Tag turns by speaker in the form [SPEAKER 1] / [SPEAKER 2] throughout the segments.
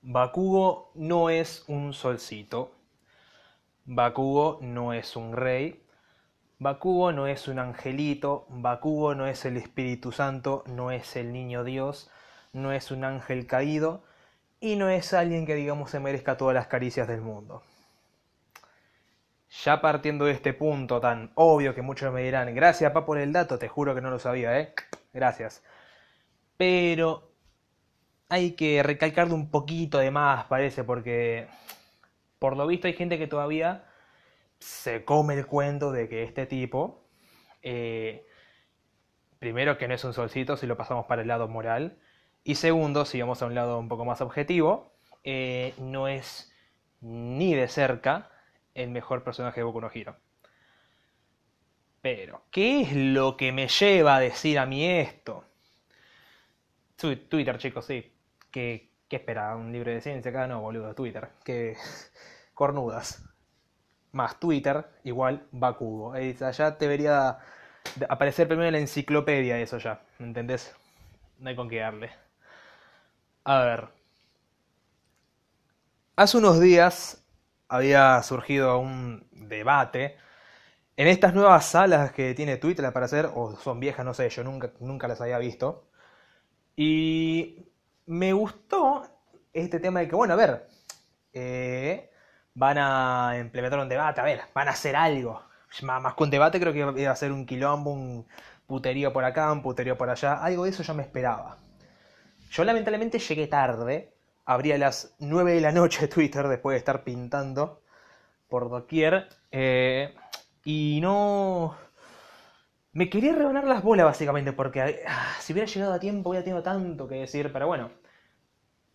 [SPEAKER 1] Bakugo no es un solcito. Bakugo no es un rey. Bakugo no es un angelito. Bakugo no es el Espíritu Santo. No es el niño Dios. No es un ángel caído. Y no es alguien que, digamos, se merezca todas las caricias del mundo. Ya partiendo de este punto tan obvio que muchos me dirán, gracias pa por el dato, te juro que no lo sabía, ¿eh? Gracias. Pero hay que recalcarlo un poquito de más, parece, porque por lo visto hay gente que todavía se come el cuento de que este tipo, eh, primero que no es un solcito si lo pasamos para el lado moral, y segundo, si vamos a un lado un poco más objetivo, eh, no es ni de cerca el mejor personaje de Boku no Hero. Pero, ¿qué es lo que me lleva a decir a mí esto? Twitter, chicos, sí. ¿Qué, qué espera? ¿Un libro de ciencia acá? No, boludo, Twitter. Que cornudas. Más Twitter, igual Bakugo. Ya debería aparecer primero en la enciclopedia eso ya. ¿Me entendés? No hay con qué darle. A ver. Hace unos días había surgido un debate en estas nuevas salas que tiene Twitter para hacer, o son viejas, no sé, yo nunca, nunca las había visto. Y me gustó este tema de que, bueno, a ver, eh, van a implementar un debate, a ver, van a hacer algo. Más, que un debate, creo que iba a ser un quilombo, un puterío por acá, un puterío por allá. Algo de eso yo me esperaba. Yo lamentablemente llegué tarde, abría las 9 de la noche Twitter después de estar pintando por doquier. Eh, y no... Me quería rebanar las bolas básicamente porque ah, si hubiera llegado a tiempo hubiera tenido tanto que decir, pero bueno.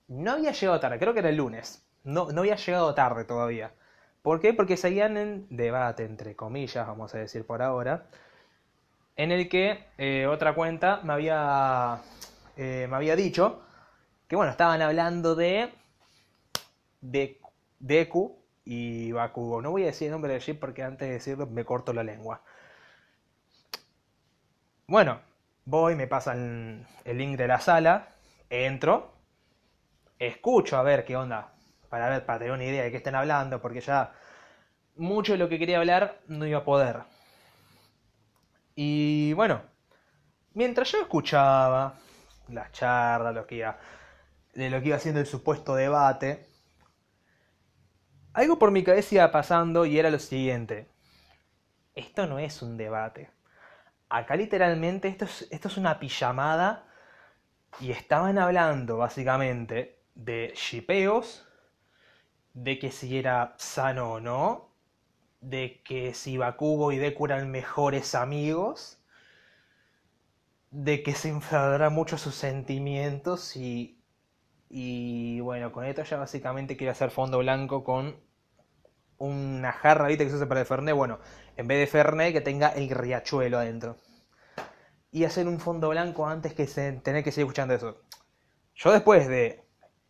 [SPEAKER 1] No había llegado tarde, creo que era el lunes. No, no había llegado tarde todavía. ¿Por qué? Porque seguían en debate, entre comillas, vamos a decir por ahora, en el que eh, otra cuenta me había, eh, me había dicho que bueno, estaban hablando de, de Deku y Bakugo. No voy a decir el nombre de chip porque antes de decirlo me corto la lengua. Bueno, voy, me pasan el link de la sala, entro, escucho a ver qué onda, para ver, para tener una idea de qué están hablando, porque ya mucho de lo que quería hablar no iba a poder. Y bueno, mientras yo escuchaba las charlas, lo que iba de lo que iba haciendo el supuesto debate, algo por mi cabeza iba pasando y era lo siguiente. Esto no es un debate. Acá literalmente esto es, esto es una pijamada y estaban hablando básicamente de shipeos, de que si era sano o no, de que si Bakugo y Deku eran mejores amigos, de que se enfadará mucho sus sentimientos y y bueno, con esto ya básicamente quiero hacer fondo blanco con una jarra, ¿viste? Que se usa para el Fernet. Bueno, en vez de Fernet, que tenga el riachuelo adentro. Y hacer un fondo blanco antes que tener que seguir escuchando eso. Yo después de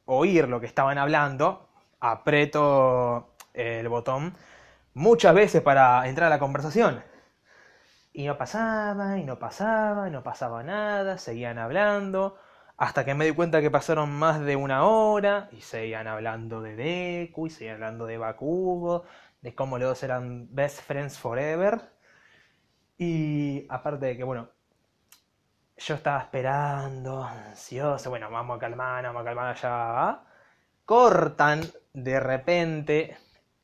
[SPEAKER 1] oír lo que estaban hablando, aprieto el botón muchas veces para entrar a la conversación. Y no pasaba, y no pasaba, y no pasaba nada, seguían hablando. Hasta que me di cuenta que pasaron más de una hora y seguían hablando de Deku y seguían hablando de Bakugo, de cómo los dos eran best friends forever. Y aparte de que, bueno, yo estaba esperando, ansioso, bueno, vamos a calmar, vamos a calmar ya. Cortan de repente,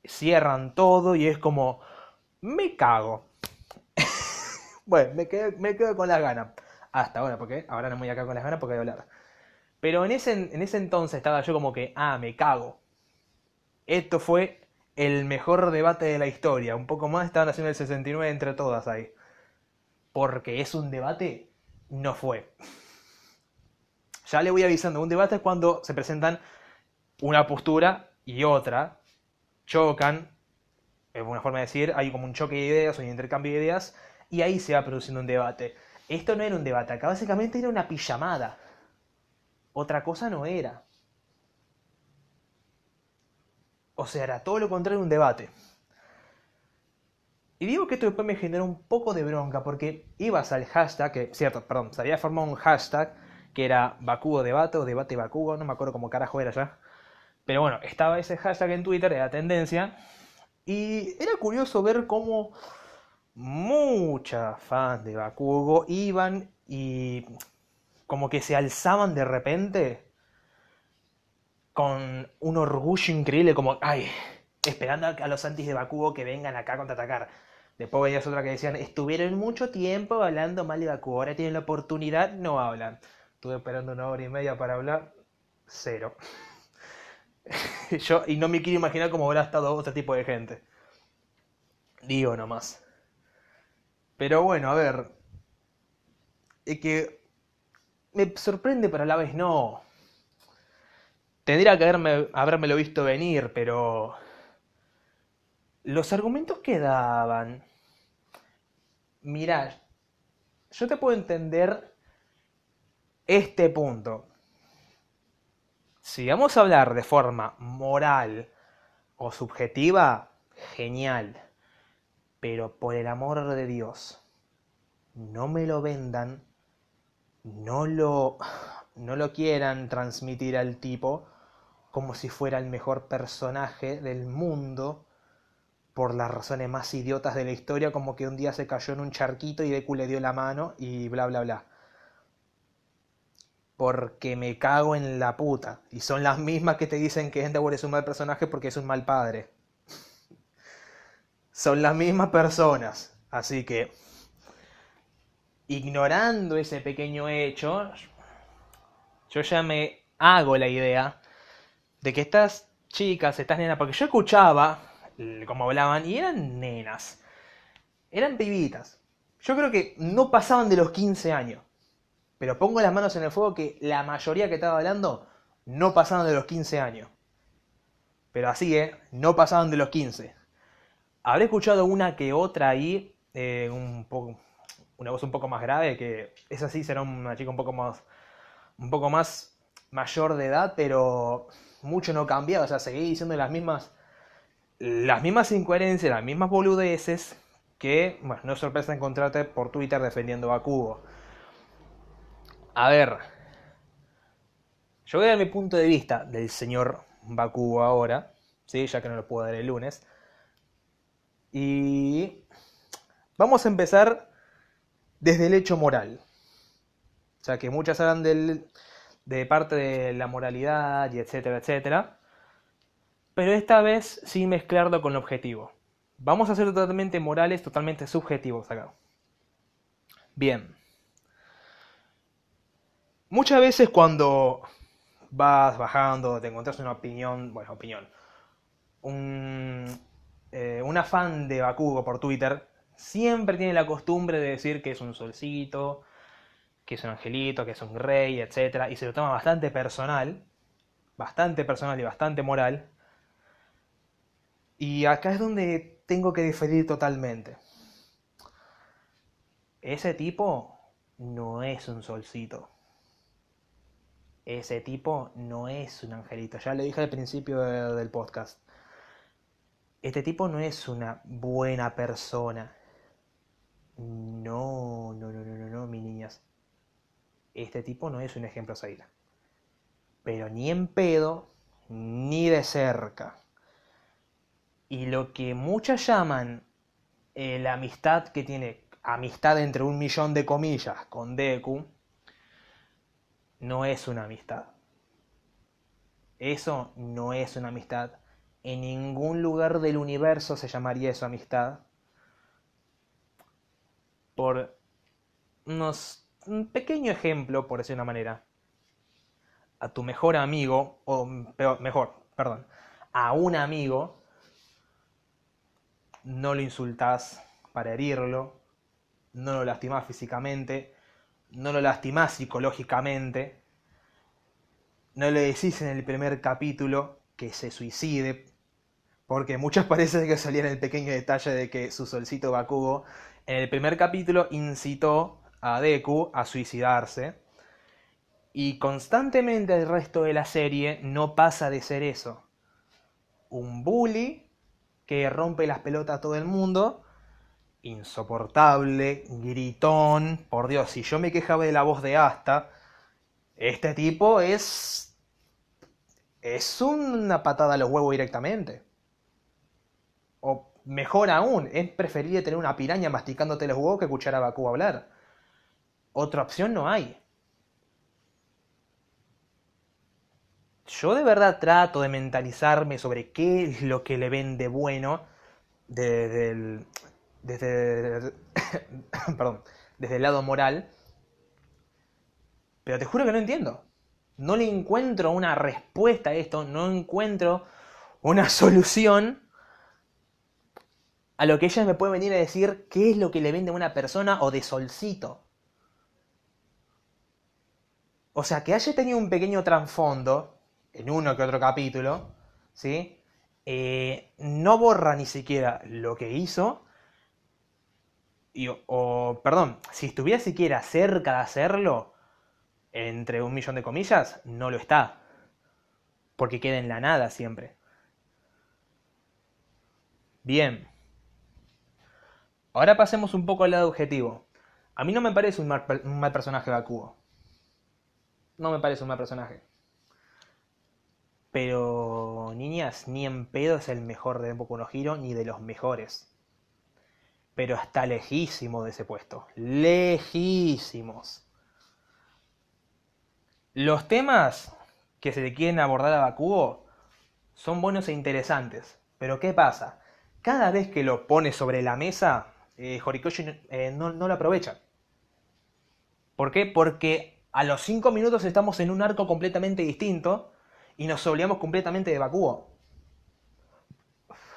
[SPEAKER 1] cierran todo y es como, me cago. bueno, me quedo, me quedo con las ganas hasta ahora, porque ahora no me voy acá con las ganas porque voy a hablar. Pero en ese, en ese entonces estaba yo como que, ah, me cago. Esto fue el mejor debate de la historia. Un poco más estaban haciendo el 69 entre todas ahí. Porque es un debate, no fue. Ya le voy avisando, un debate es cuando se presentan una postura y otra, chocan, es una forma de decir, hay como un choque de ideas, un intercambio de ideas, y ahí se va produciendo un debate. Esto no era un debate, acá básicamente era una pijamada. Otra cosa no era. O sea, era todo lo contrario de un debate. Y digo que esto después me generó un poco de bronca porque ibas al hashtag, que, cierto, perdón, se había formado un hashtag que era Bakugo debate o debate Bakugo, no me acuerdo cómo carajo era ya. Pero bueno, estaba ese hashtag en Twitter, era tendencia. Y era curioso ver cómo muchas fans de Bakugo iban y como que se alzaban de repente con un orgullo increíble, como, ay, esperando a los antis de Bakugo que vengan acá a contraatacar. Después veías otra que decían, estuvieron mucho tiempo hablando mal de Bakugo, ahora tienen la oportunidad, no hablan. Estuve esperando una hora y media para hablar, cero. Yo, y no me quiero imaginar cómo habrá estado otro tipo de gente. Digo nomás. Pero bueno, a ver. Es que me sorprende, pero a la vez no. Tendría que haberme, lo visto venir, pero... Los argumentos que daban... Mirá, yo te puedo entender este punto. Si vamos a hablar de forma moral o subjetiva, genial. Pero por el amor de Dios, no me lo vendan, no lo, no lo quieran transmitir al tipo como si fuera el mejor personaje del mundo por las razones más idiotas de la historia, como que un día se cayó en un charquito y Deku le dio la mano y bla bla bla. Porque me cago en la puta. Y son las mismas que te dicen que Endeavor es un mal personaje porque es un mal padre. son las mismas personas. Así que, ignorando ese pequeño hecho, yo ya me hago la idea de que estas chicas, estas nenas, porque yo escuchaba como hablaban y eran nenas, eran pibitas. Yo creo que no pasaban de los 15 años. Pero pongo las manos en el fuego que la mayoría que estaba hablando no pasaban de los 15 años. Pero así, ¿eh? No pasaban de los 15. Habré escuchado una que otra ahí, eh, una voz un poco más grave, que esa sí será una chica un poco más, un poco más mayor de edad, pero mucho no cambia, o sea, seguí diciendo las mismas, las mismas incoherencias, las mismas boludeces que, bueno, no es sorpresa encontrarte por Twitter defendiendo a Cubo. A ver, yo voy a dar mi punto de vista del señor Bakugo ahora, ¿sí? ya que no lo puedo dar el lunes. Y vamos a empezar desde el hecho moral. O sea, que muchas hablan del, de parte de la moralidad y etcétera, etcétera. Pero esta vez sin mezclarlo con lo objetivo. Vamos a ser totalmente morales, totalmente subjetivos acá. Bien. Muchas veces cuando vas bajando, te encuentras una opinión, bueno, opinión, un, eh, un afán de Bakugo por Twitter, siempre tiene la costumbre de decir que es un solcito, que es un angelito, que es un rey, etc. Y se lo toma bastante personal, bastante personal y bastante moral. Y acá es donde tengo que diferir totalmente. Ese tipo no es un solcito. Ese tipo no es un angelito. Ya lo dije al principio del podcast. Este tipo no es una buena persona. No, no, no, no, no, no, mis niñas este tipo no es un ejemplo a seguir. Pero ni en pedo, ni de cerca. Y lo que muchas llaman eh, la amistad que tiene, amistad entre un millón de comillas con Deku, no es una amistad. Eso no es una amistad. En ningún lugar del universo se llamaría eso amistad. Por un pequeño ejemplo, por decir una manera. A tu mejor amigo, o peor, mejor, perdón, a un amigo, no lo insultás para herirlo, no lo lastimás físicamente, no lo lastimás psicológicamente, no le decís en el primer capítulo que se suicide, porque muchas parece que salía el pequeño detalle de que su solcito Bakugo en el primer capítulo incitó a Deku a suicidarse. Y constantemente el resto de la serie no pasa de ser eso. Un bully que rompe las pelotas a todo el mundo. Insoportable, gritón. Por Dios, si yo me quejaba de la voz de Asta, este tipo es es una patada a los huevos directamente. O mejor aún, es preferible tener una piraña masticándote los huevos que escuchar a Bakú hablar. Otra opción no hay. Yo de verdad trato de mentalizarme sobre qué es lo que le ven de bueno desde el, desde, perdón, desde el lado moral. Pero te juro que no entiendo. No le encuentro una respuesta a esto, no encuentro una solución a lo que ella me puede venir a decir qué es lo que le vende a una persona o de solcito. O sea, que haya tenido un pequeño trasfondo en uno que otro capítulo, ¿sí? Eh, no borra ni siquiera lo que hizo. O, perdón, si estuviera siquiera cerca de hacerlo, entre un millón de comillas, no lo está. Porque queda en la nada siempre. Bien. Ahora pasemos un poco al lado objetivo. A mí no me parece un mal, un mal personaje Bakugo. No me parece un mal personaje. Pero, niñas, ni en pedo es el mejor de Boku no Hero, ni de los mejores. Pero está lejísimo de ese puesto. Lejísimos. Los temas que se le quieren abordar a Bakugo son buenos e interesantes. Pero ¿qué pasa? Cada vez que lo pone sobre la mesa, eh, Horikoshi eh, no, no lo aprovecha. ¿Por qué? Porque a los 5 minutos estamos en un arco completamente distinto y nos olvidamos completamente de Bakugo.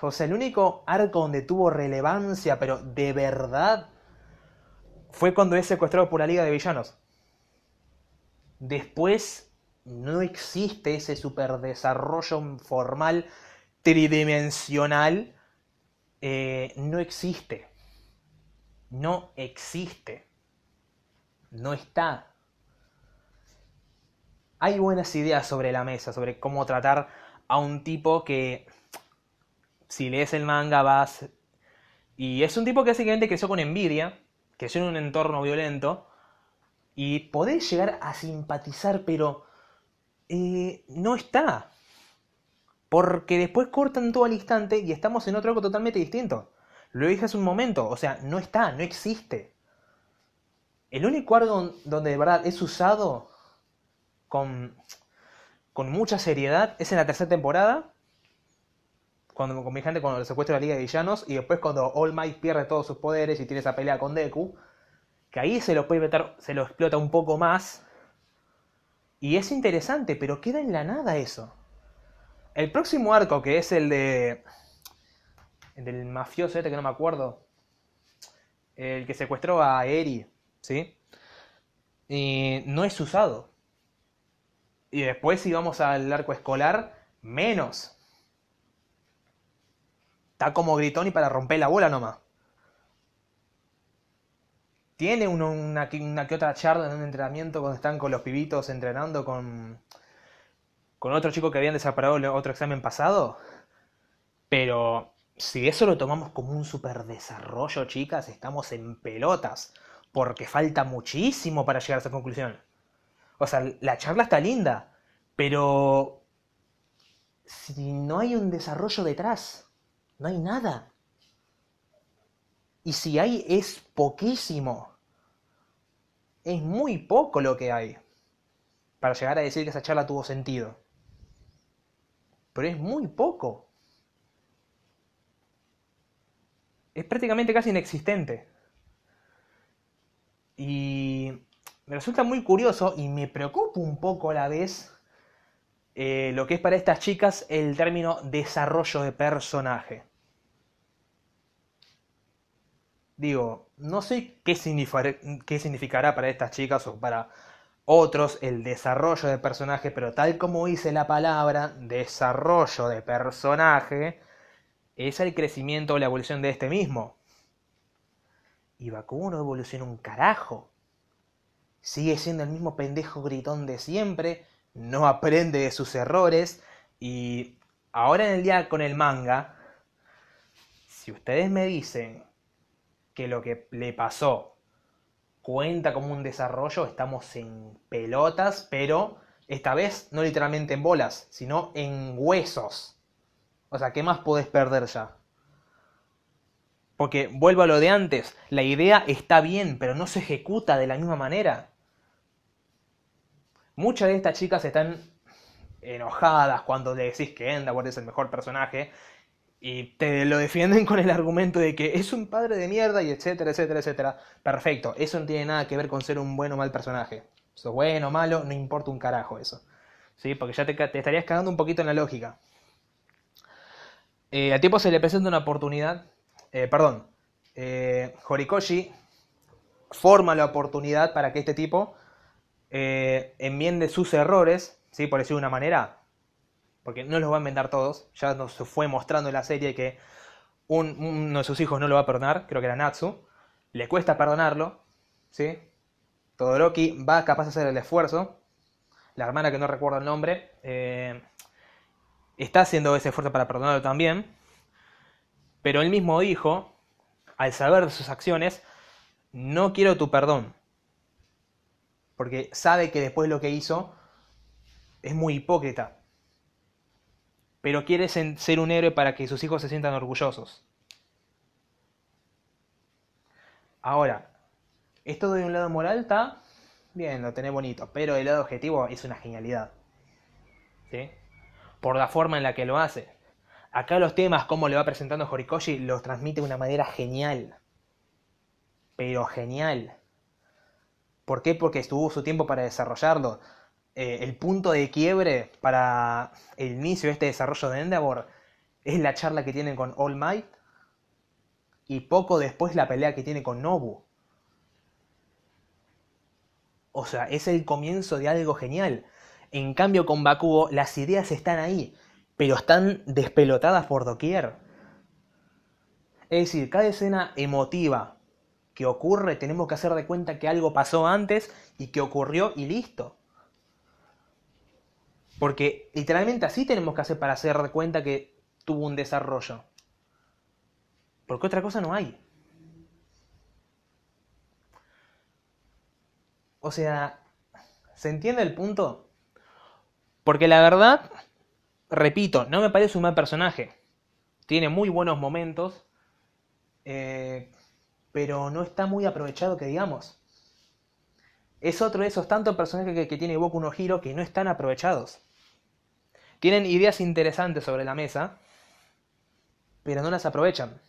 [SPEAKER 1] O sea, el único arco donde tuvo relevancia, pero de verdad, fue cuando es secuestrado por la Liga de Villanos. Después no existe ese superdesarrollo formal tridimensional. Eh, no existe. No existe. No está hay buenas ideas sobre la mesa, sobre cómo tratar a un tipo que, si lees el manga, vas... Y es un tipo que básicamente creció con envidia, creció en un entorno violento, y podés llegar a simpatizar, pero eh, no está. Porque después cortan todo al instante y estamos en otro algo totalmente distinto. Lo dije hace un momento, o sea, no está, no existe. El único algo donde de verdad es usado con, con mucha seriedad es en la tercera temporada, cuando con mi gente cuando secuestra la Liga de Villanos, y después cuando All Might pierde todos sus poderes y tiene esa pelea con Deku, que ahí se lo puede meter, se lo explota un poco más. Y es interesante, pero queda en la nada eso. El próximo arco, que es el de. El del mafioso este que no me acuerdo. El que secuestró a Eri, ¿sí? Y no es usado. Y después si vamos al arco escolar, menos. Está como gritón y para romper la bola nomás. Tiene una, que otra charla en un entrenamiento cuando están con los pibitos entrenando con, con otro chico que habían desaparado otro examen pasado. Pero si eso lo tomamos como un super desarrollo, chicas, estamos en pelotas. Porque falta muchísimo para llegar a esa conclusión. O sea, la charla está linda, pero si no hay un desarrollo detrás, no hay nada. Y si hay, es poquísimo. Es muy poco lo que hay para llegar a decir que esa charla tuvo sentido. Pero es muy poco. Es prácticamente casi inexistente. Y me resulta muy curioso y me preocupa un poco a la vez eh, lo que es para estas chicas el término desarrollo de personaje. Digo, no sé qué, qué significará para estas chicas o para otros el desarrollo de personaje, pero tal como dice la palabra desarrollo de personaje, es el crecimiento o la evolución de este mismo. Y Bakugo no evoluciona un carajo sigue siendo el mismo pendejo gritón de siempre, no aprende de sus errores y ahora en el día con el manga, si ustedes me dicen que lo que le pasó cuenta como un desarrollo, estamos en pelotas, pero Esta vez no literalmente en bolas, sino en huesos. O sea, ¿qué más podés perder ya? Porque vuelvo a lo de antes, la idea está bien, pero no se ejecuta de la misma manera. Muchas de estas chicas están enojadas cuando le decís que Endeavor es el mejor personaje y te lo defienden con el argumento de que es un padre de mierda y etcétera, etcétera, etcétera. Perfecto, eso no tiene nada que ver con ser un buen o mal personaje. Sos bueno o malo, no importa un carajo eso. ¿Sí? Porque ya te, estarías cagando un poquito en la lógica. Eh, al tiempo se le presenta una oportunidad, eh, perdón, eh, Horikoshi forma la oportunidad para que este tipo eh, enmiende sus errores, ¿sí? por decirlo de una manera, porque no los va a enmendar todos, ya nos fue mostrando en la serie que un- uno de sus hijos no lo va a perdonar, creo que era Natsu, le cuesta perdonarlo, ¿sí? Todoroki va capaz de hacer el esfuerzo, la hermana que no recuerdo el nombre, eh, está haciendo ese esfuerzo para perdonarlo también, pero el mismo hijo, al saber de sus acciones, no quiero tu perdón, porque sabe que después lo que hizo es muy hipócrita, pero quiere ser un héroe para que sus hijos se sientan orgullosos. Ahora, esto de un lado moral está bien, lo tenés bonito, pero el lado objetivo es una genialidad. ¿Sí? Por la forma en la que lo hace. Acá los temas, como le va presentando Horikoshi, los transmite de una manera genial. Pero genial. ¿Por qué? Porque estuvo su tiempo para desarrollarlo. Eh, el punto de quiebre para el inicio de este desarrollo de Endeavor es la charla que tienen con All Might y poco después la pelea que tiene con Nobu. O sea, es el comienzo de algo genial. En cambio, con Bakugo, las ideas están ahí, pero están despelotadas por doquier. Es decir, cada escena emotiva que ocurre, tenemos que hacer de cuenta que algo pasó antes y que ocurrió y listo. Porque literalmente así tenemos que hacer para hacer de cuenta que tuvo un desarrollo. Porque otra cosa no hay. O sea, ¿se entiende el punto? Porque la verdad, repito, no me parece un mal personaje. Tiene muy buenos momentos, eh, pero no está muy aprovechado que digamos. Es otro de esos tantos personajes que, tiene Boku no Hero que no están aprovechados. Tienen ideas interesantes sobre la mesa, pero no las aprovechan.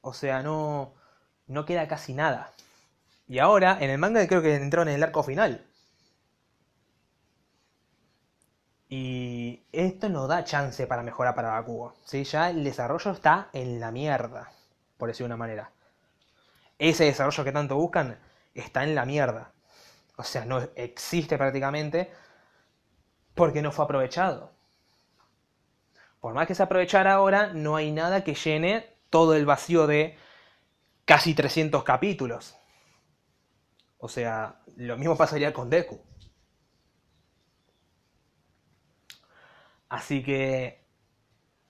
[SPEAKER 1] O sea, no, no queda casi nada. Y ahora, en el manga creo que entraron en el arco final. Y esto no da chance para mejorar para Bakugo. ¿sí? Ya el desarrollo está en la mierda, por decir de una manera. Ese desarrollo que tanto buscan está en la mierda. O sea, no existe prácticamente porque no fue aprovechado. Por más que se aprovechara ahora, no hay nada que llene todo el vacío de casi 300 capítulos. O sea, lo mismo pasaría con Deku. Así que,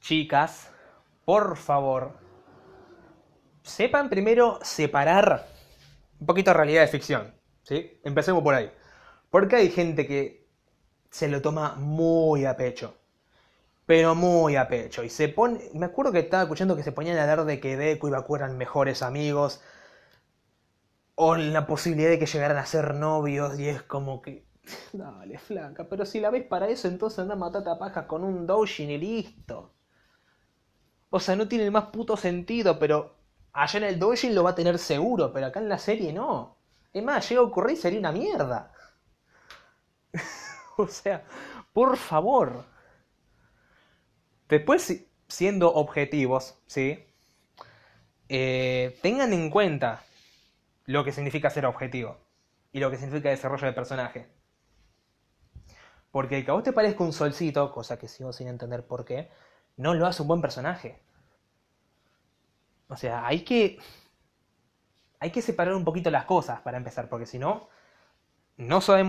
[SPEAKER 1] chicas, por favor, sepan primero separar un poquito realidad de ficción. ¿sí? Empecemos por ahí. Porque hay gente que se lo toma muy a pecho. Pero muy a pecho. Y se pone. Me acuerdo que estaba escuchando que se ponían a hablar de que Deku y Baku eran mejores amigos. O la posibilidad de que llegaran a ser novios. Y es como que. Dale, flaca. Pero si la ves para eso, entonces anda a matar a pajas con un Doujin y listo. O sea, no tiene el más puto sentido, pero allá en el Doujin lo va a tener seguro, pero acá en la serie no. Es más, llega a ocurrir y sería una mierda. o sea, por favor. Después, si- siendo objetivos, ¿sí? Eh, tengan en cuenta lo que significa ser objetivo y lo que significa desarrollo de personaje. Porque que a vos te parezca un solcito, cosa que sigo sin entender por qué, no lo hace un buen personaje. O sea, hay que. Hay que separar un poquito las cosas para empezar, porque si no, no sabemos